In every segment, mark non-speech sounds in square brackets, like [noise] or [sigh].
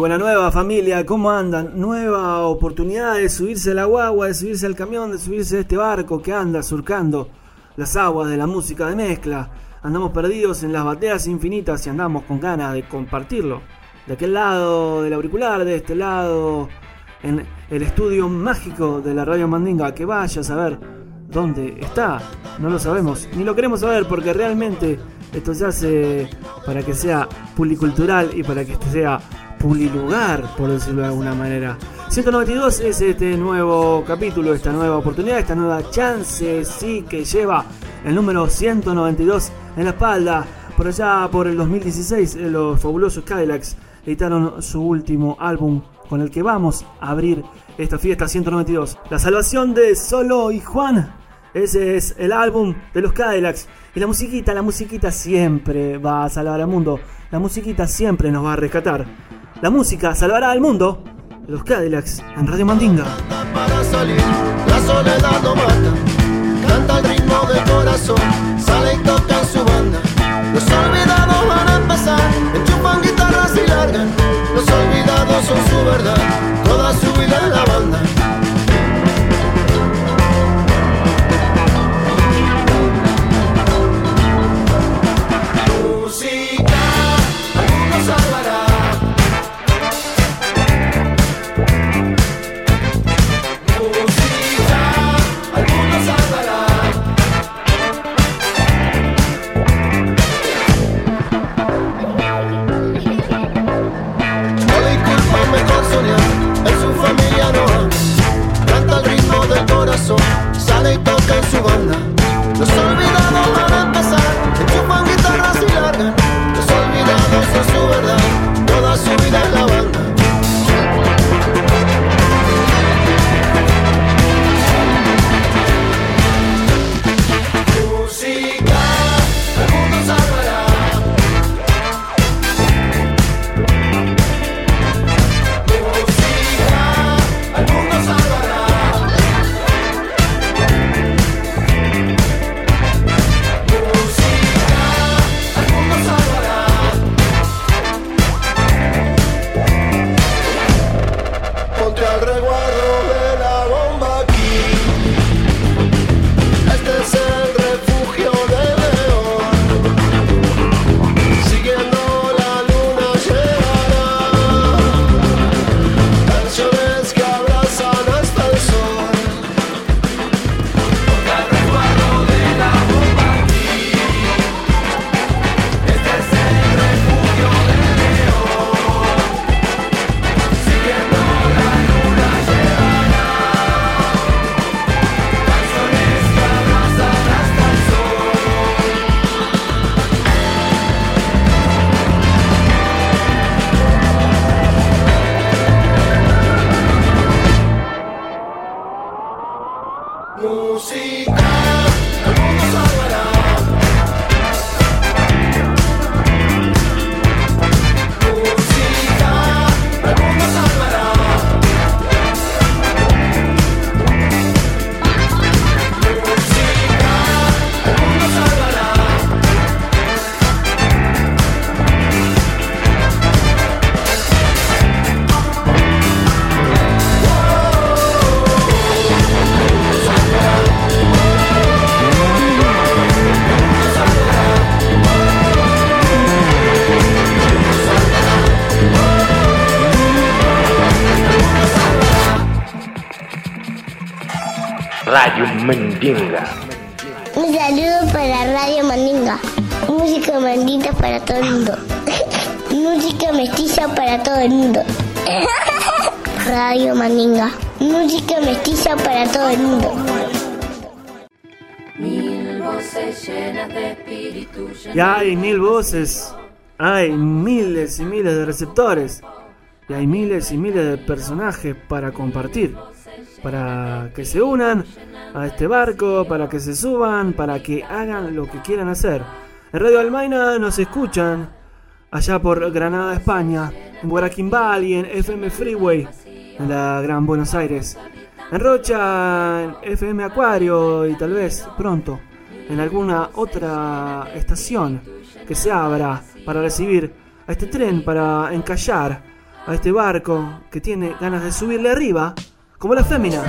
Buena nueva familia, ¿cómo andan? Nueva oportunidad de subirse a la guagua, de subirse al camión, de subirse a este barco que anda surcando las aguas de la música de mezcla. Andamos perdidos en las bateas infinitas y andamos con ganas de compartirlo. De aquel lado del auricular, de este lado en el estudio mágico de la Radio Mandinga, que vaya a saber dónde está. No lo sabemos, ni lo queremos saber porque realmente esto se hace para que sea pulicultural y para que este sea pulilugar, por decirlo de alguna manera. 192 es este nuevo capítulo, esta nueva oportunidad, esta nueva chance, sí, que lleva el número 192 en la espalda. Por allá, por el 2016, eh, los fabulosos Cadillacs editaron su último álbum con el que vamos a abrir esta fiesta 192. La salvación de Solo y Juan. Ese es el álbum de los Cadillacs. Y la musiquita, la musiquita siempre va a salvar al mundo. La musiquita siempre nos va a rescatar. La música salvará al mundo. Los Cadillacs en Radio Mandinga. para salir, la soledad no mata. Canta el ritmo del corazón, sale y toca su banda. Los olvidados van a empezar, enchufan guitarras y largan. Los olvidados son su verdad, toda su vida en la banda. Mandinga. Un saludo para Radio Mandinga. Música mandita para todo el mundo. [laughs] Música mestiza para todo el mundo. [laughs] Radio Mandinga. Música mestiza para todo el mundo. Mil voces llenas de espíritu. Y hay mil voces, hay miles y miles de receptores, y hay miles y miles de personajes para compartir, para que se unan a este barco, para que se suban, para que hagan lo que quieran hacer. En Radio Almaina nos escuchan allá por Granada, España, en Guaraquimbal y en FM Freeway, en la Gran Buenos Aires. En Rocha, en FM Acuario y tal vez pronto en alguna otra estación que se abra para recibir a este tren, para encallar a este barco que tiene ganas de subirle arriba, como la fémina.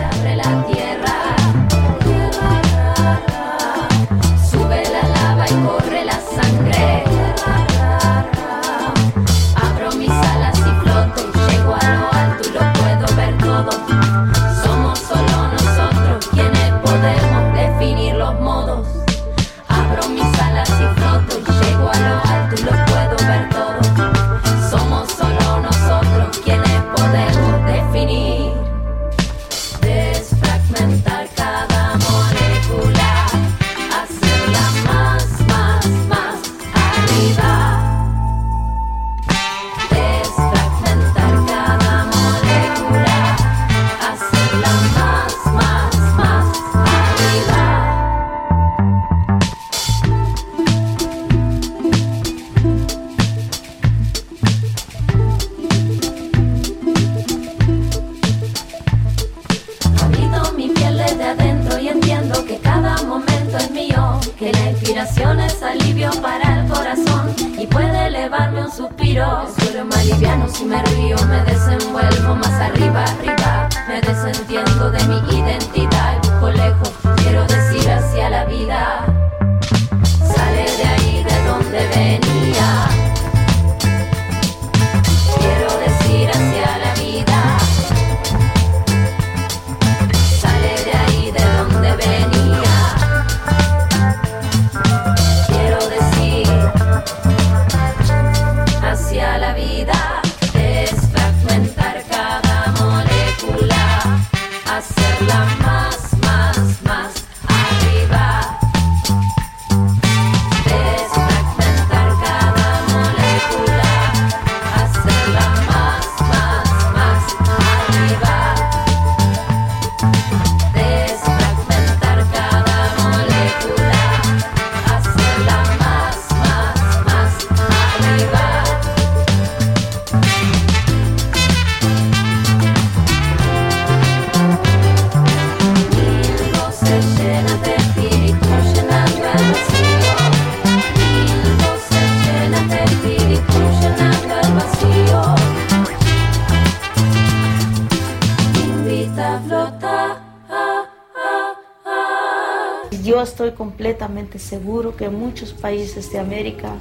Yo estoy completamente seguro que en muchos países de América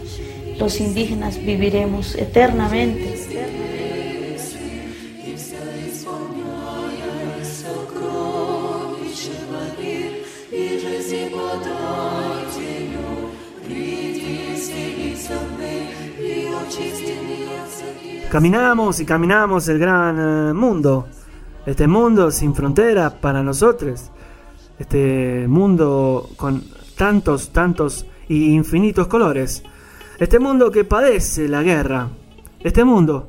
los indígenas viviremos eternamente. Caminamos y caminamos el gran eh, mundo, este mundo sin fronteras para nosotros, este mundo con tantos, tantos y infinitos colores, este mundo que padece la guerra, este mundo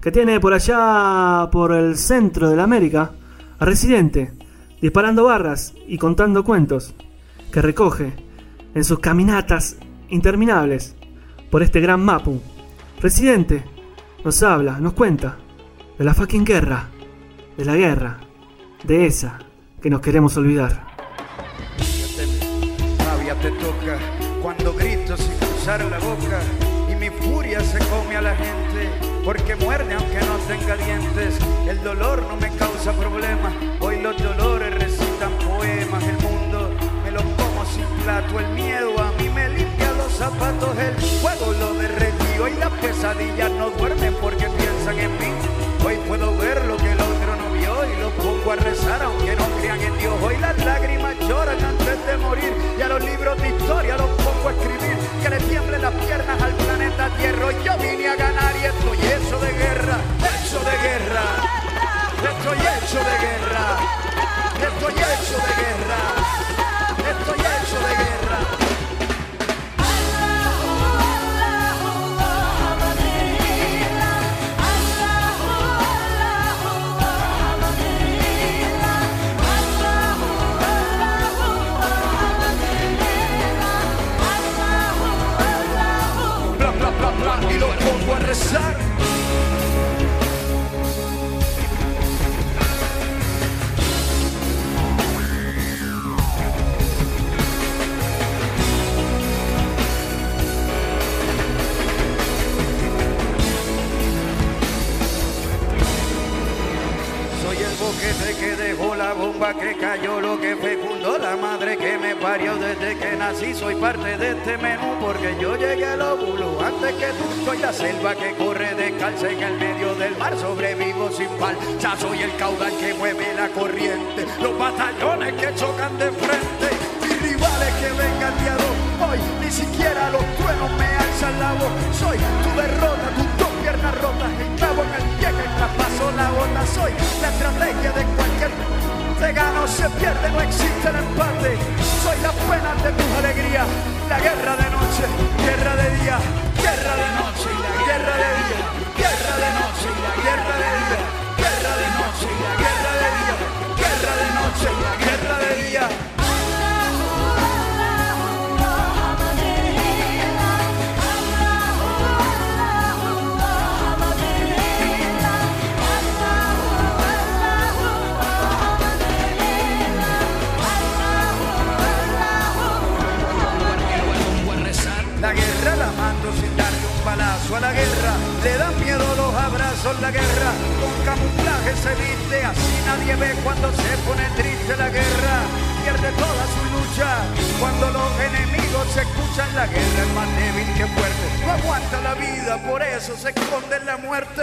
que tiene por allá, por el centro de la América, a Residente, disparando barras y contando cuentos, que recoge en sus caminatas interminables por este gran Mapu. Residente nos habla, nos cuenta de la fucking guerra, de la guerra, de esa que nos queremos olvidar. usar la boca y mi furia se come a la gente porque muerde aunque no tenga dientes. El dolor no me causa problemas hoy los dolores recitan poemas, el mundo me lo como sin plato, el miedo a mí me limpia los zapatos, el fuego lo derretió y las pesadillas no duermen porque piensan en mí. Hoy puedo ver lo que el otro no vio y lo pongo a rezar aunque no crean en Dios. Hoy las lágrimas lloran antes de morir y a los libros de historia los pongo a escribir que le tiemblen las piernas al planeta Tierra. Hoy yo vine a ganar y estoy hecho de guerra, hecho de guerra. Estoy hecho de guerra, estoy hecho de guerra. Estoy nací. Soy parte de este menú porque yo llegué al óvulo antes que tú. Soy la selva que corre descalza en el medio del mar, sobrevivo sin pal. Ya soy el caudal que mueve la corriente, los batallones que chocan de frente. Mis rivales que vengan día hoy, ni siquiera los truenos me alzan la voz. Soy tu derrota, tus dos piernas rotas, Soy la estrategia de cualquier se gana se pierde, no existe el empate. Soy la pena de tu alegría, la guerra de noche, guerra de día, guerra de noche la guerra de día, guerra de noche la guerra de día, guerra de noche y la guerra de día, guerra de noche la guerra de día. A la guerra, le dan miedo los abrazos, la guerra, con camuflaje se viste, así nadie ve cuando se pone triste la guerra, pierde toda su lucha, cuando los enemigos se escuchan, la guerra. Es más débil que fuerte, no aguanta la vida, por eso se esconde en la muerte.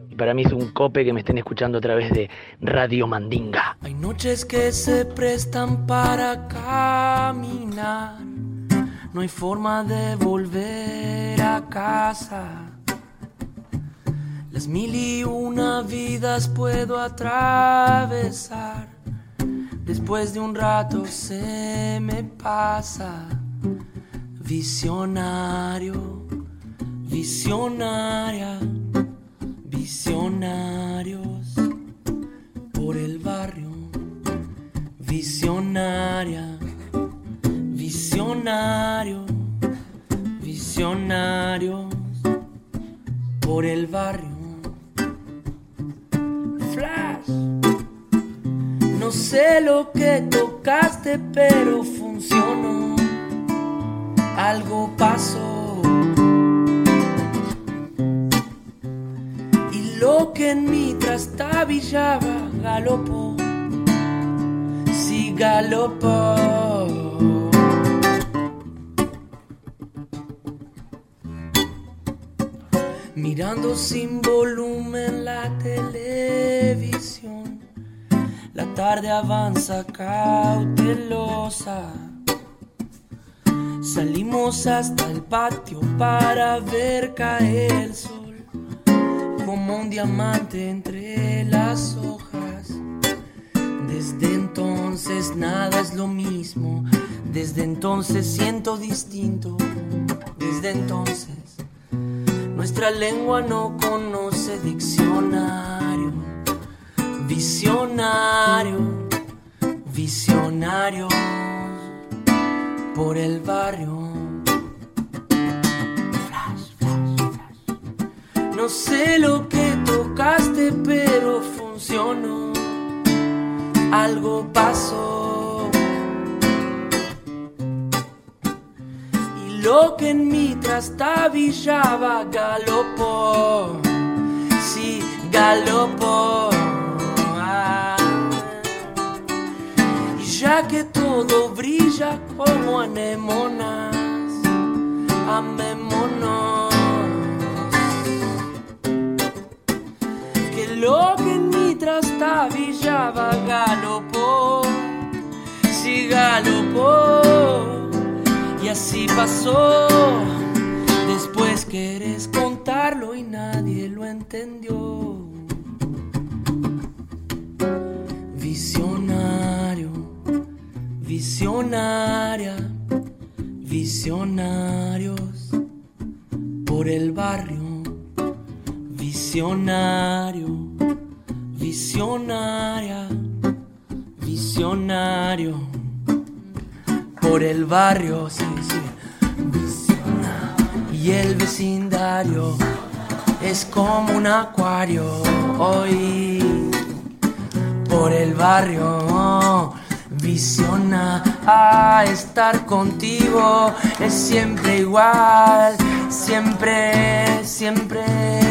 Para mí es un cope que me estén escuchando a través de Radio Mandinga. Hay noches que se prestan para caminar no hay forma de volver a casa. Las mil y una vidas puedo atravesar. Después de un rato se me pasa. Visionario, visionaria, visionarios por el barrio. Visionaria Visionario, visionarios por el barrio. Flash, no sé lo que tocaste, pero funcionó. Algo pasó. Que en mí trastabillaba galopó. Sí, galopó. mirando sin volumen la televisión. La tarde avanza cautelosa. Salimos hasta el patio para ver caer el sol un diamante entre las hojas. Desde entonces nada es lo mismo, desde entonces siento distinto, desde entonces nuestra lengua no conoce diccionario. Visionario, visionario por el barrio. No sé lo que tocaste, pero funcionó. Algo pasó. Y lo que en mí trastabillaba galopó. Sí, galopó. Ah. Y ya que todo brilla como anemonas, amémonos. Que lo que en mi trastabillaba galopó, sí galopó. Y así pasó. Después querés contarlo y nadie lo entendió. Visionario, visionaria, visionarios por el barrio. Visionario, visionaria, visionario por el barrio. Sí, sí. Y el vecindario es como un acuario hoy por el barrio. Visiona a estar contigo es siempre igual, siempre, siempre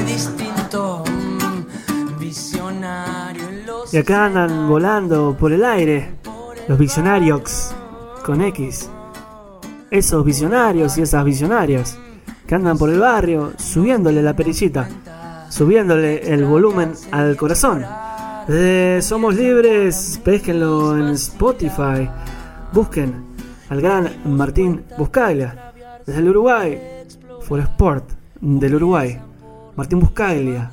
Y acá andan volando por el aire los visionarios con X. Esos visionarios y esas visionarias que andan por el barrio subiéndole la perillita, subiéndole el volumen al corazón. Somos Libres, pesquenlo en Spotify, busquen al gran Martín Buscaglia. Desde el Uruguay, For Sport del Uruguay, Martín Buscaglia,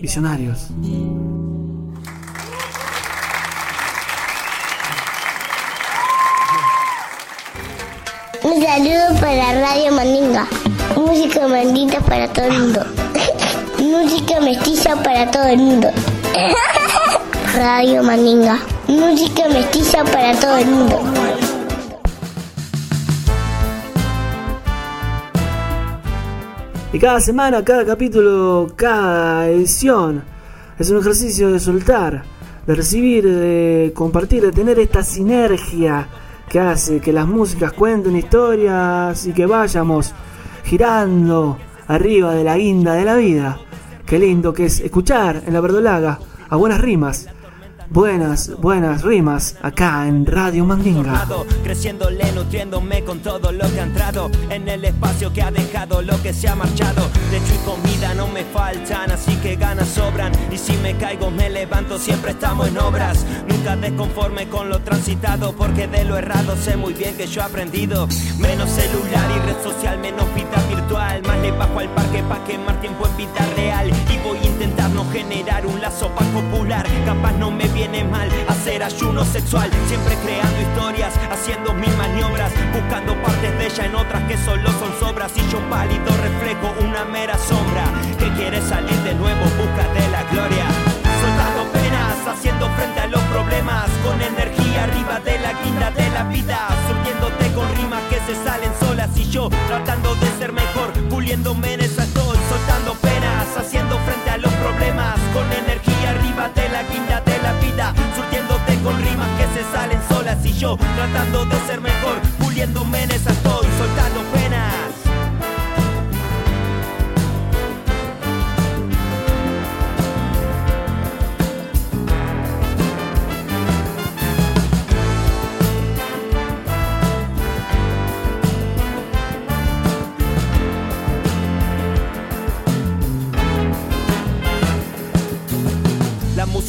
Visionarios. Saludo para Radio Mandinga. Música mandita para todo el mundo. [laughs] Música mestiza para todo el mundo. [laughs] Radio Mandinga. Música mestiza para todo el mundo. Y cada semana, cada capítulo, cada edición es un ejercicio de soltar, de recibir, de compartir, de tener esta sinergia que hace que las músicas cuenten historias y que vayamos girando arriba de la guinda de la vida. Qué lindo que es escuchar en la verdolaga a buenas rimas. Buenas, buenas rimas acá en Radio Mandinga. Creciéndole, nutriéndome con todo lo que ha entrado en el espacio que ha dejado lo que se ha marchado. Lecho y comida no me faltan, así que ganas sobran. Y si me caigo, me levanto, siempre estamos en obras. Nunca desconforme con lo transitado, porque de lo errado sé muy bien que yo he aprendido. Menos celular y red social, menos vida virtual. Más le bajo al parque pa' quemar tiempo en vida real. Generar un lazo para popular. Capaz no me viene mal hacer ayuno sexual. Siempre creando historias, haciendo mil maniobras. Buscando partes de ella en otras que solo son sobras. Y yo pálido reflejo una mera sombra. Que quiere salir de nuevo, busca de la gloria. Soltando penas, haciendo frente a los problemas. Con energía arriba de la guinda de la vida. Surtiéndote con rimas que se salen solas. Y yo tratando de ser mejor, puliéndome en esa estoy. Soltando penas, haciendo frente a los problemas. Con energía arriba de la guinda de la vida. Surtiéndote con rimas que se salen solas. Y yo tratando de ser mejor, puliéndome en esa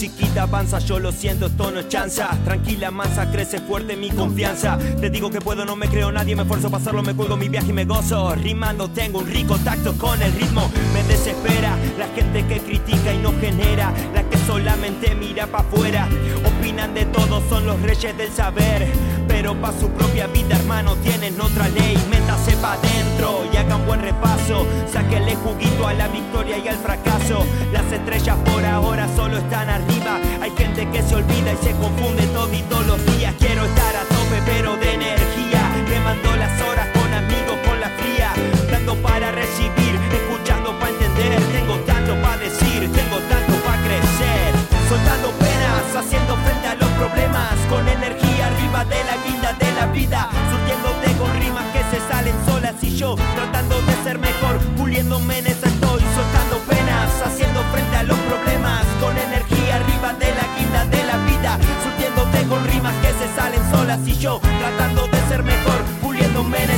La musiquita avanza, yo lo siento, esto no es chanza. Tranquila, mansa, crece fuerte mi confianza. Te digo que puedo, no me creo nadie, me esfuerzo a pasarlo, me cuelgo mi viaje y me gozo. Rimando, tengo un rico tacto con el ritmo, me desespera. La gente que critica y no genera, la que solamente mira para afuera. Opinan de todo, son los reyes del saber. Pero pa' su propia vida, hermano, tienen otra ley. Métase pa' adentro y buen repaso. Sáquenle juguito a la victoria y al fracaso. Las estrellas por ahora solo están arriba. Hay gente que se olvida y se confunde todito los días. Quiero estar a tope, pero de energía. Quemando las horas con amigos con la fría. Dando para recibir, escuchando para entender. Tengo tanto para decir, tengo tanto para crecer. Soltando penas, haciendo frente a los problemas. Con energía arriba de la guinda de la vida. Surtiéndote con rimas que se salen solas. Y yo tratando de ser mejor, puliéndome en esa estoy. Soltando penas, haciendo frente a los problemas. Con energía arriba de la guinda de la vida. Surtiéndote con rimas que se salen solas. y yo tratando de ser mejor, puliéndome en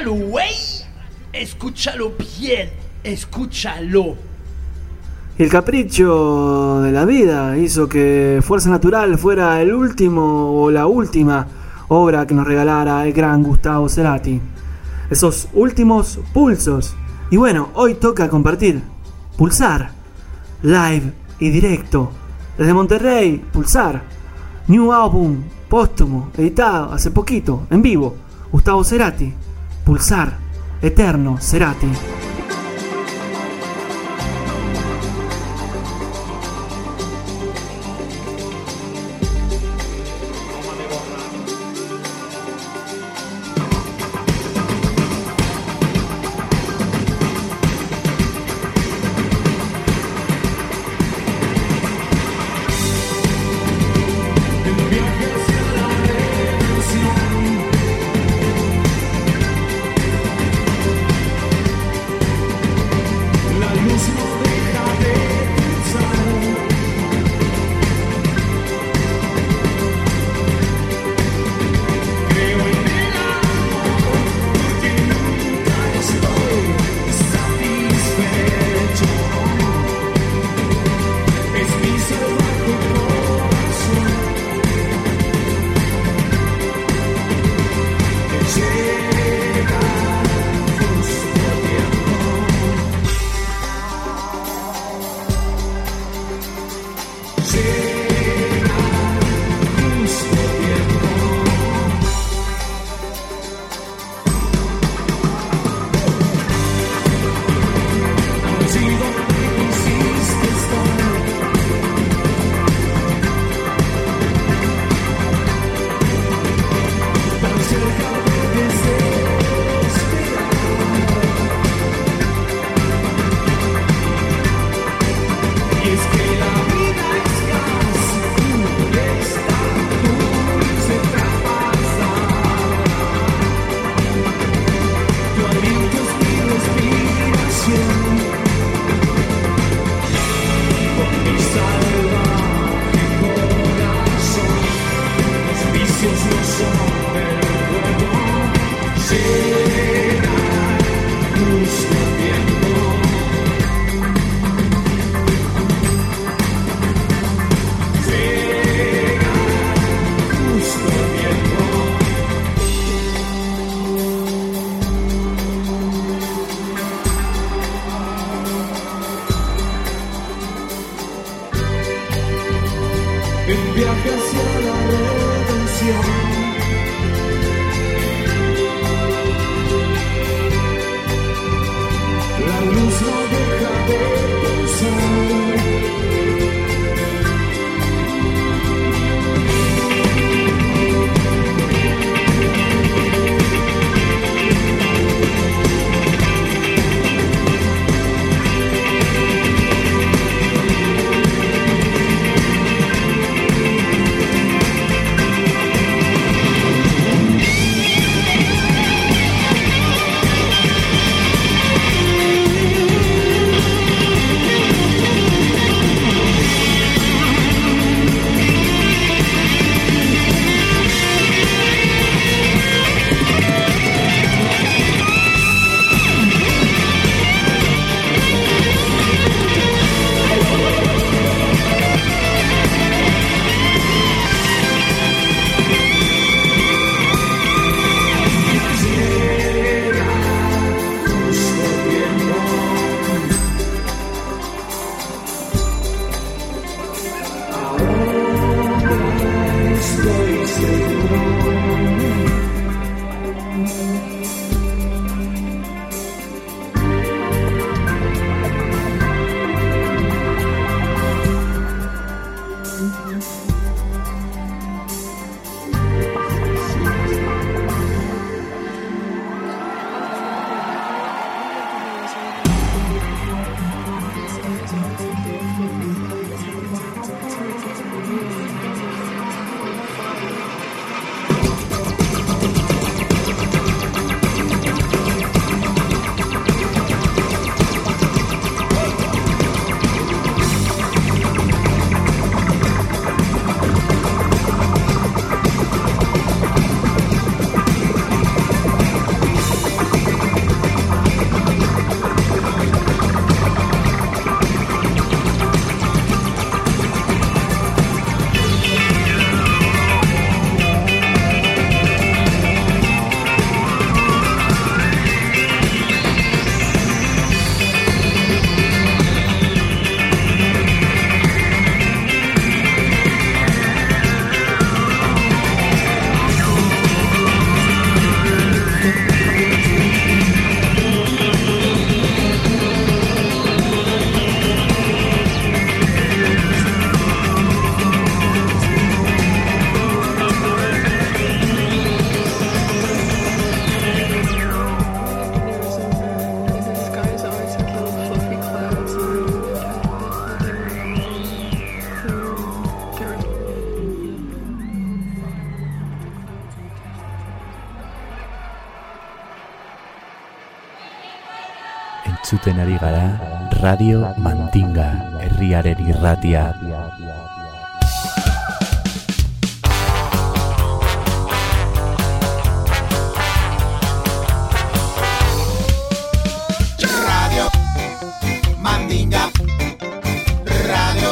escúchalo. Escúchalo bien, escúchalo. El capricho de la vida hizo que Fuerza Natural fuera el último o la última obra que nos regalara el gran Gustavo Cerati. Esos últimos pulsos. Y bueno, hoy toca compartir. Pulsar. Live y directo. Desde Monterrey, Pulsar. New álbum póstumo, editado hace poquito, en vivo. Gustavo Cerati. Pulsar. Eterno Cerati. Ari gara Radio Mandinga herriaren irratia. Radio Mandinga. Radio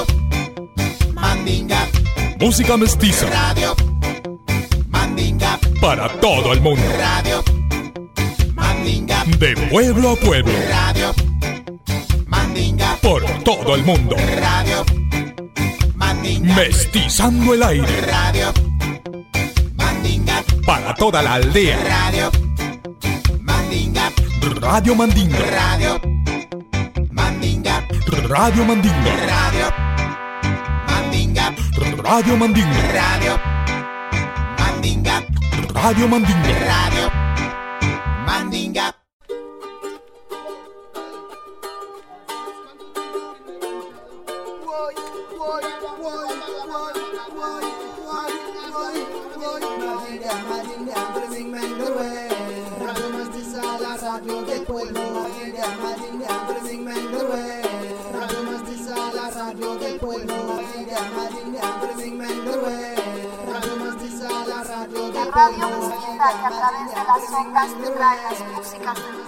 Mandinga. Música mestiza. Radio Mandinga. Para todo el mundo. Radio Mandinga. De pueblo a pueblo. Radio Mandinga. Por todo el mundo. Radio Mandinga. Mestizando el aire. Radio Mandinga. Para toda la aldea. Radio Mandinga. Radio Mandinga. Radio Mandinga. Radio Mandinga. Radio Mandinga. Radio Mandinga. Radio Mandinga. Radio Mandinga. Radio músicas de playas, músicas de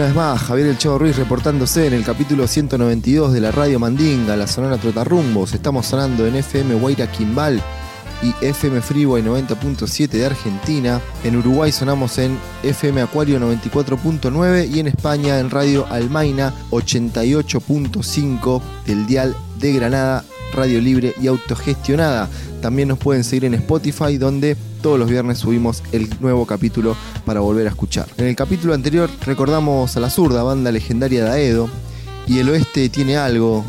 Una vez más, Javier El Chavo Ruiz reportándose en el capítulo 192 de la Radio Mandinga, la Sonora Trotarrumbos. Estamos sonando en FM Guaira Quimbal y FM Freeway 90.7 de Argentina. En Uruguay sonamos en FM Acuario 94.9 y en España en Radio Almaina 88.5 del dial de Granada, Radio Libre y Autogestionada. También nos pueden seguir en Spotify donde todos los viernes subimos el nuevo capítulo para volver a escuchar. En el capítulo anterior recordamos a la zurda, banda legendaria de Aedo, y el oeste tiene algo,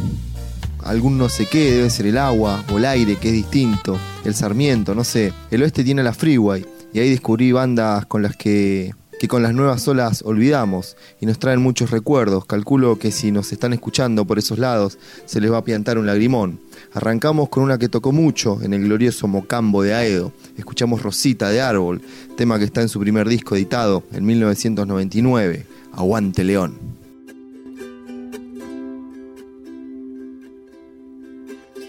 algún no sé qué, debe ser el agua o el aire, que es distinto, el sarmiento, no sé. El oeste tiene la freeway, y ahí descubrí bandas con las que que con las nuevas olas olvidamos y nos traen muchos recuerdos. Calculo que si nos están escuchando por esos lados se les va a piantar un lagrimón. Arrancamos con una que tocó mucho en el glorioso Mocambo de Aedo. Escuchamos Rosita de Árbol, tema que está en su primer disco editado en 1999, Aguante León.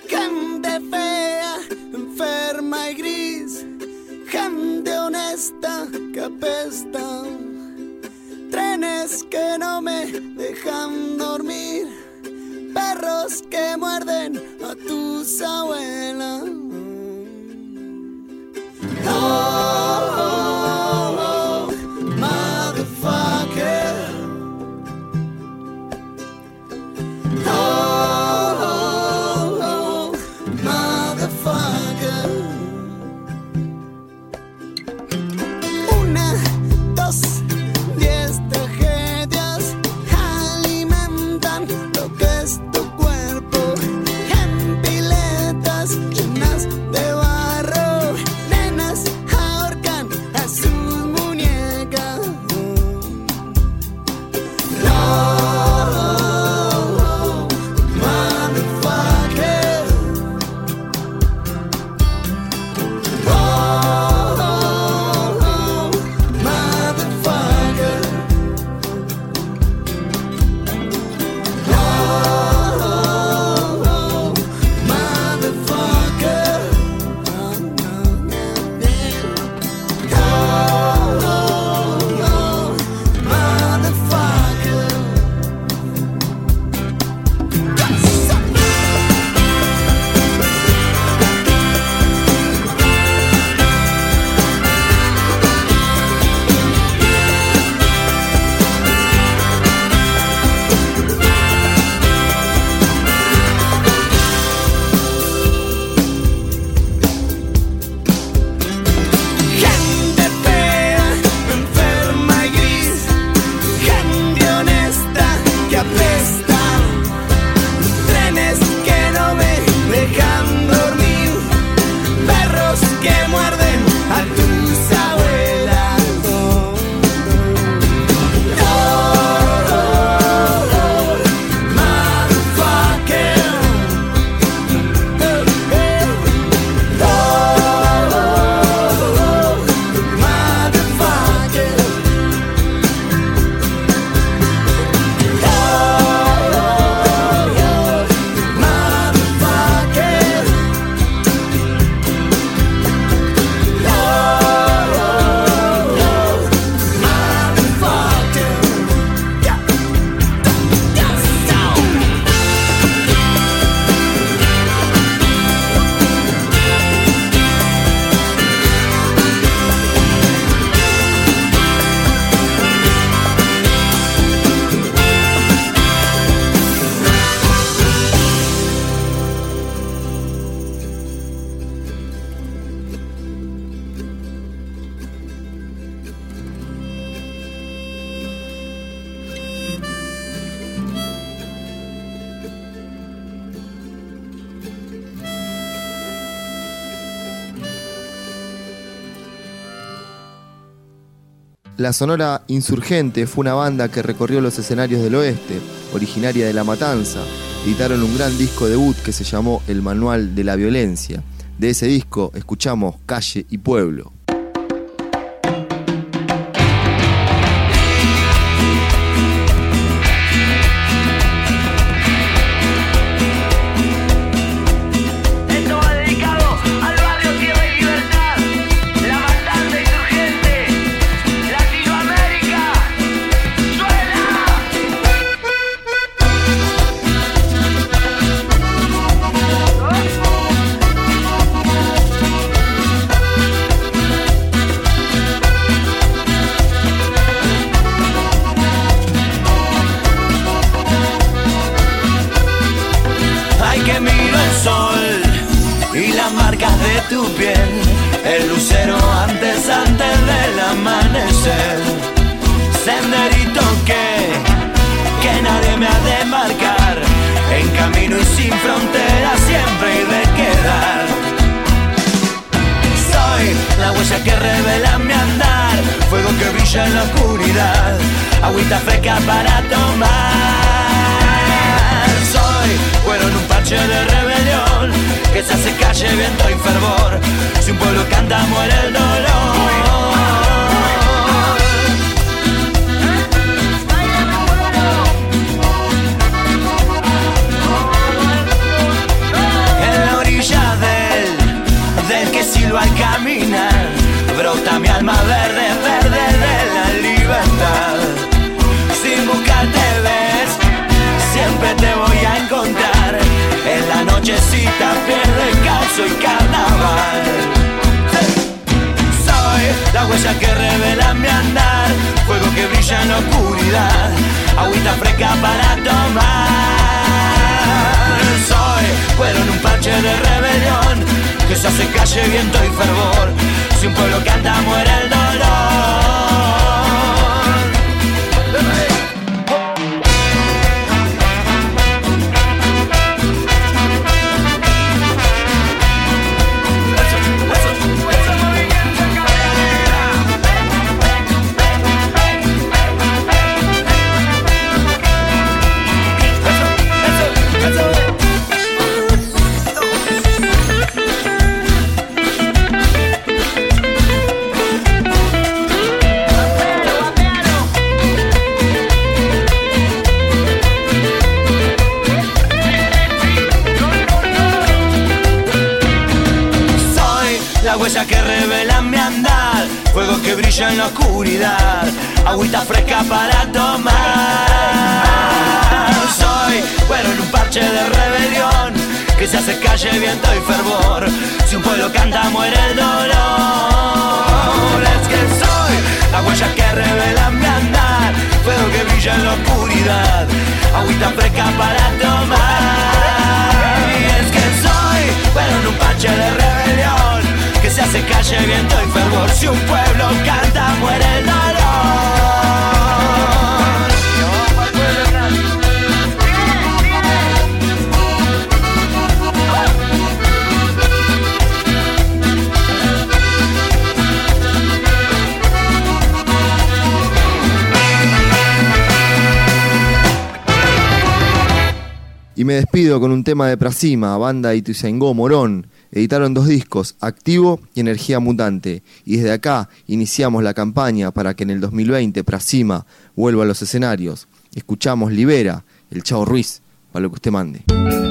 Gente fea, enferma y gris. Gente honesta que apesta. Trenes que no me dejan dormir perros que muerden a tus abuelas. La Sonora Insurgente fue una banda que recorrió los escenarios del oeste, originaria de La Matanza. Editaron un gran disco debut que se llamó El Manual de la Violencia. De ese disco escuchamos Calle y Pueblo. Para tomar. Soy cuero en un parche de rebelión, que se hace calle, viento y fervor. Si un pueblo canta, muere el dolor. Caos y carnaval. Soy la huella que revela mi andar, fuego que brilla en oscuridad, agüita fresca para tomar. Soy cuero en un parche de rebelión, que se hace calle, viento y fervor. Si un pueblo canta, muere el dolor. En la oscuridad, agüita fresca para tomar. Soy cuero en un parche de rebelión, que se hace calle, viento y fervor. Si un pueblo canta, muere el dolor. Es que soy la huella que revela mi andar, fuego que brilla en la oscuridad, agüita fresca para tomar. Es que soy, pero en un parche de rebelión, se hace calle, viento y fervor. Si un pueblo canta, muere el dolor. Y me despido con un tema de Prasima, banda Ituzaingó Morón. Editaron dos discos, Activo y Energía Mutante. Y desde acá iniciamos la campaña para que en el 2020 Prasima vuelva a los escenarios. Escuchamos Libera, el Chavo Ruiz, para lo que usted mande.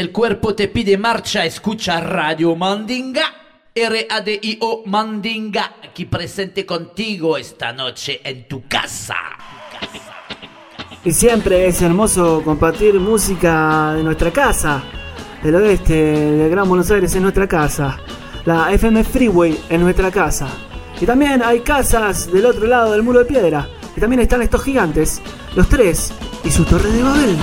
El cuerpo te pide marcha, escucha Radio Mandinga. R-A-D-I-O Mandinga, aquí presente contigo esta noche en tu casa. Y siempre es hermoso compartir música de nuestra casa. El oeste de Gran Buenos Aires es nuestra casa. La FM Freeway es nuestra casa. Y también hay casas del otro lado del muro de piedra. Y también están estos gigantes, los tres y su torre de Babel.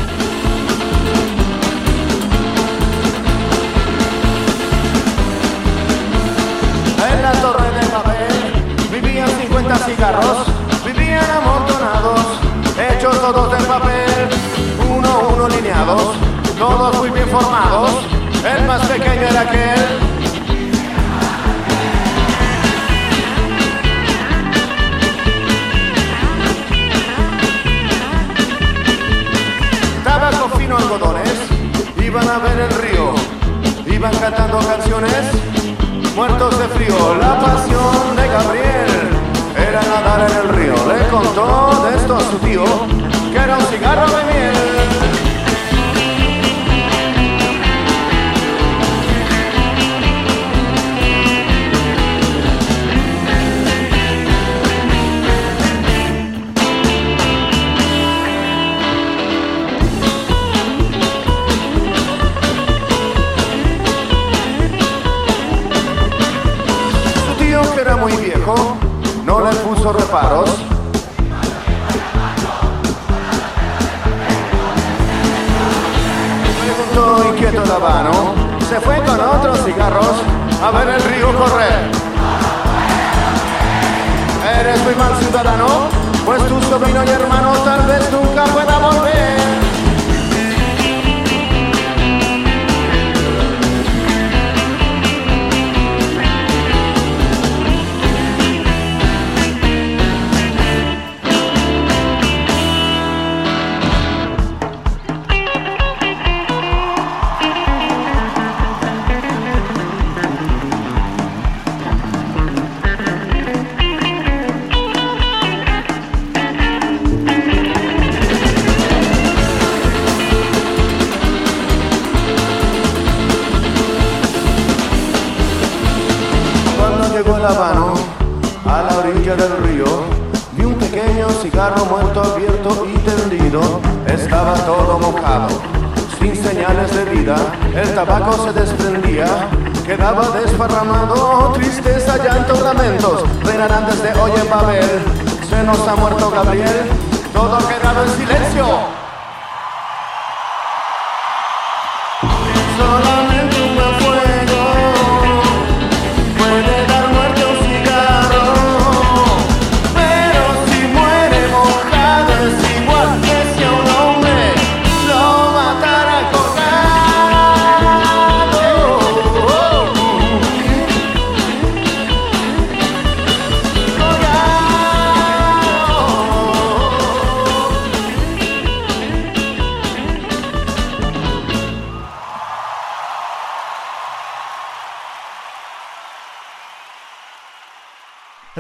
Iban a ver el río, iban cantando canciones muertos de frío. La pasión de Gabriel era nadar en el río. Le contó esto a su tío, que era un cigarro de miel.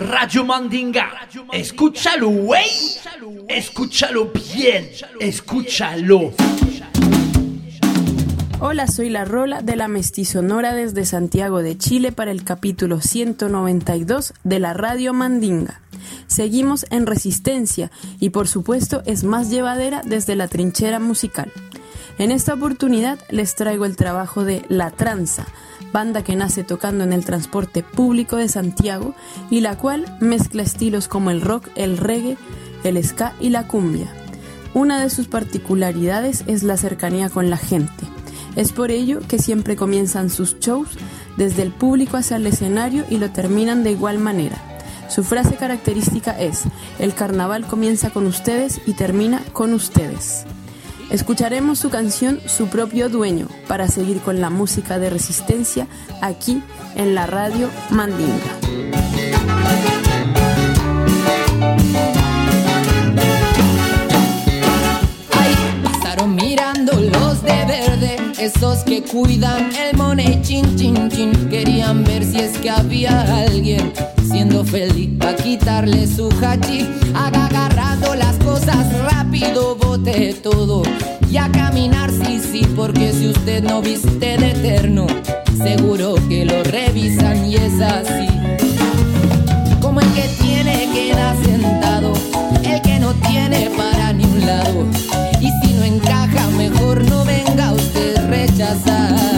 Radio Mandinga, escúchalo, güey. Escúchalo bien, escúchalo. Hola, soy la Rola de la Mestizonora desde Santiago de Chile para el capítulo 192 de la Radio Mandinga. Seguimos en resistencia y por supuesto es más llevadera desde la trinchera musical. En esta oportunidad les traigo el trabajo de La Tranza, banda que nace tocando en el transporte público de Santiago y la cual mezcla estilos como el rock, el reggae, el ska y la cumbia. Una de sus particularidades es la cercanía con la gente. Es por ello que siempre comienzan sus shows desde el público hacia el escenario y lo terminan de igual manera. Su frase característica es, el carnaval comienza con ustedes y termina con ustedes. Escucharemos su canción Su propio dueño para seguir con la música de resistencia aquí en la radio Mandinga. Mirando los de verde, esos que cuidan el money chin chin chin. Querían ver si es que había alguien siendo feliz para quitarle su hachi. Agarrando las cosas rápido, bote todo. Y a caminar, sí, sí, porque si usted no viste de eterno, seguro que lo revisan y es así. Como el que tiene queda sentado, el que no tiene para ni un lado. Y si no encaja, mejor no venga usted rechazado.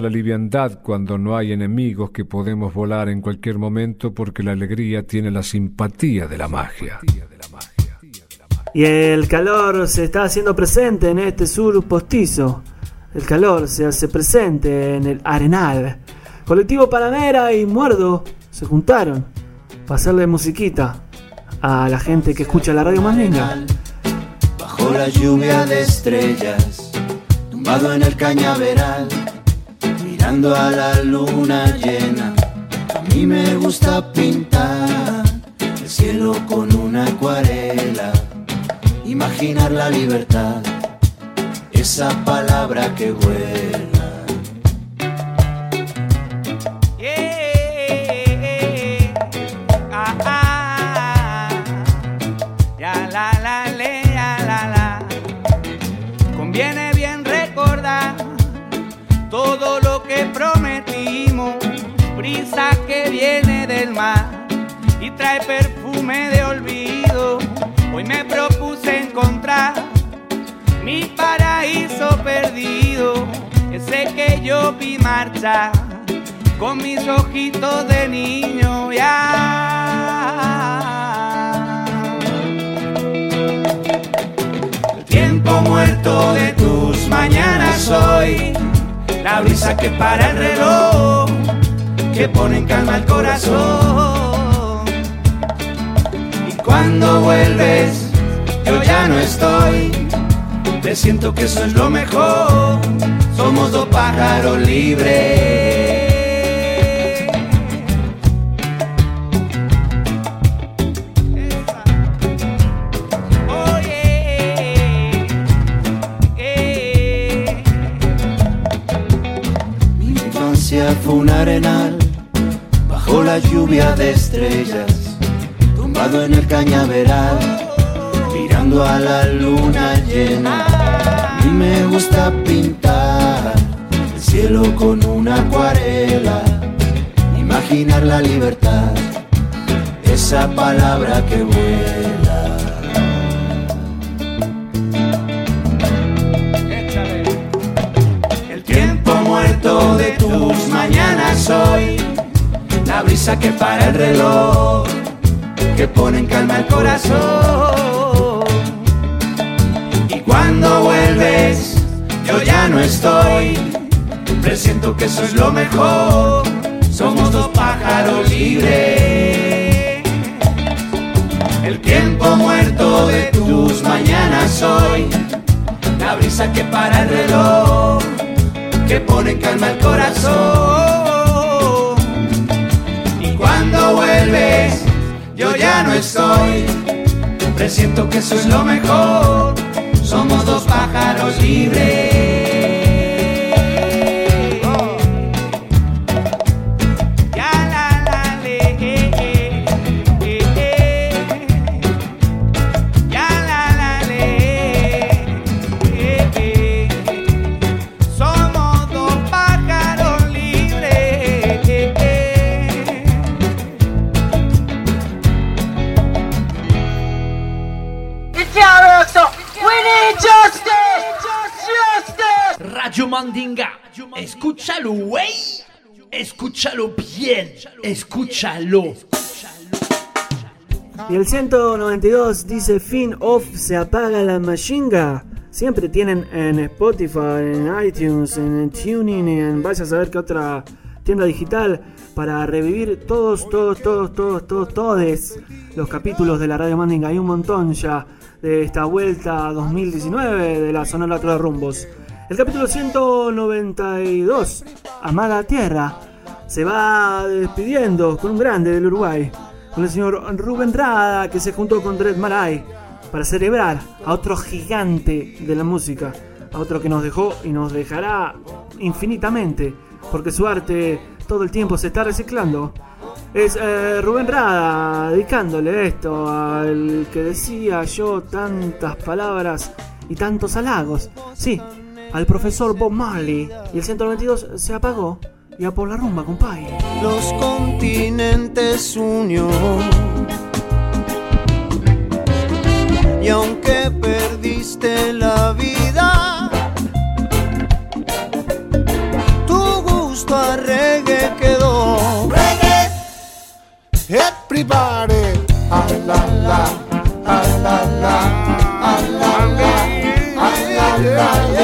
La liviandad cuando no hay enemigos que podemos volar en cualquier momento porque la alegría tiene la simpatía de la magia. Y el calor se está haciendo presente en este sur postizo. El calor se hace presente en el Arenal. Colectivo Panamera y Muerdo se juntaron para hacerle musiquita a la gente que escucha la radio Mandinga. Bajo la lluvia de estrellas, tumbado en el cañaveral, a la luna llena. A mí me gusta pintar el cielo con una acuarela imaginar la libertad, esa palabra que vuela. Con mis ojitos de niño ya. El tiempo muerto de tus mañanas hoy, la brisa que para el reloj, que pone en calma el corazón. Y cuando vuelves, yo ya no estoy, siento que eso es lo mejor, somos dos pájaros libres. Mi infancia fue un arenal bajo la lluvia de estrellas, tumbado en el cañaveral, mirando a la luna llena. Me gusta pintar el cielo con una acuarela, imaginar la libertad, esa palabra que vuela. El tiempo muerto de tus mañanas hoy, la brisa que para el reloj, que pone en calma el corazón. Cuando vuelves, yo ya no estoy, presiento que eso es lo mejor, somos dos pájaros libres. El tiempo muerto de tus mañanas hoy, la brisa que para el reloj, que pone en calma el corazón. Y cuando vuelves, yo ya no estoy, presiento que eso es lo mejor, somos dos pájaros libres. Escúchalo, güey. Escúchalo bien, escúchalo. Y el 192 dice fin off, se apaga la machinga. Siempre tienen en Spotify, en iTunes, en Tuning, en vaya a saber qué otra tienda digital para revivir todos, todos, todos, todos, todos, todos los capítulos de la Radio Mandinga. Hay un montón ya de esta vuelta 2019 de la Sonora Toda Rumbos. El capítulo 192, Amada Tierra, se va despidiendo con un grande del Uruguay, con el señor Rubén Rada, que se juntó con Dred Maray para celebrar a otro gigante de la música, a otro que nos dejó y nos dejará infinitamente, porque su arte todo el tiempo se está reciclando. Es eh, Rubén Rada dedicándole esto al que decía yo tantas palabras y tantos halagos. Sí, al profesor Bob Marley. Y el 192 se apagó y a por la rumba, compadre. los continentes unió. Y aunque perdiste la vida, tu gusto a reggae quedó. Reggae, everybody, ah la la, ah la la, ah la la, ah la la,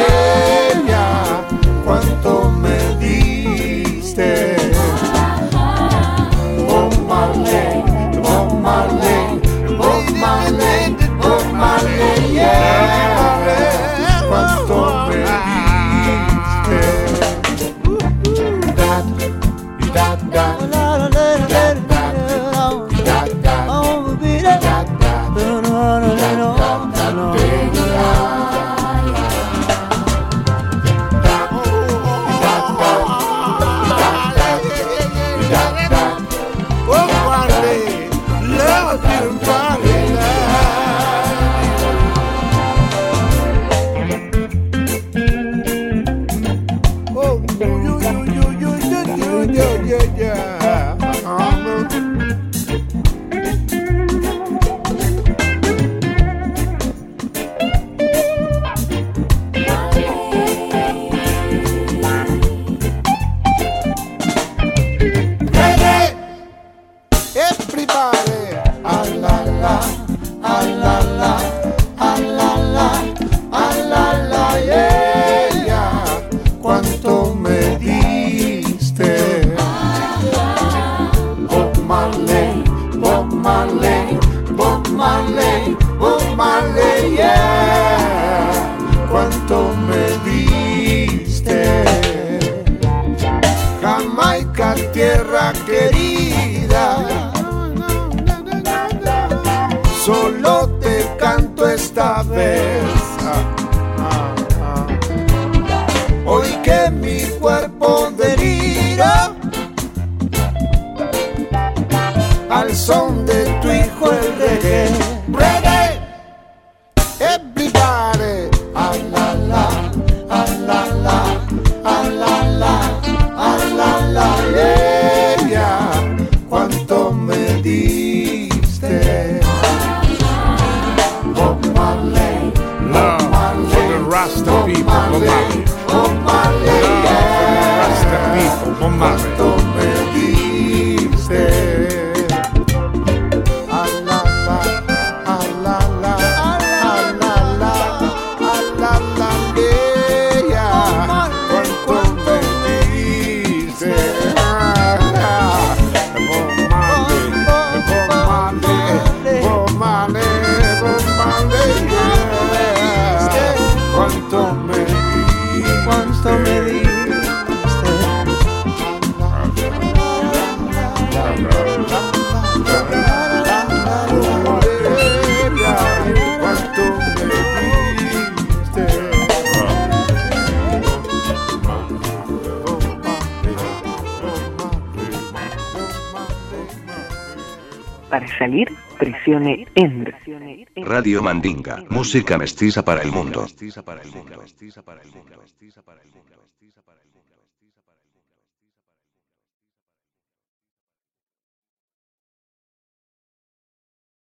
esta Mandinga, música mestiza para el mundo.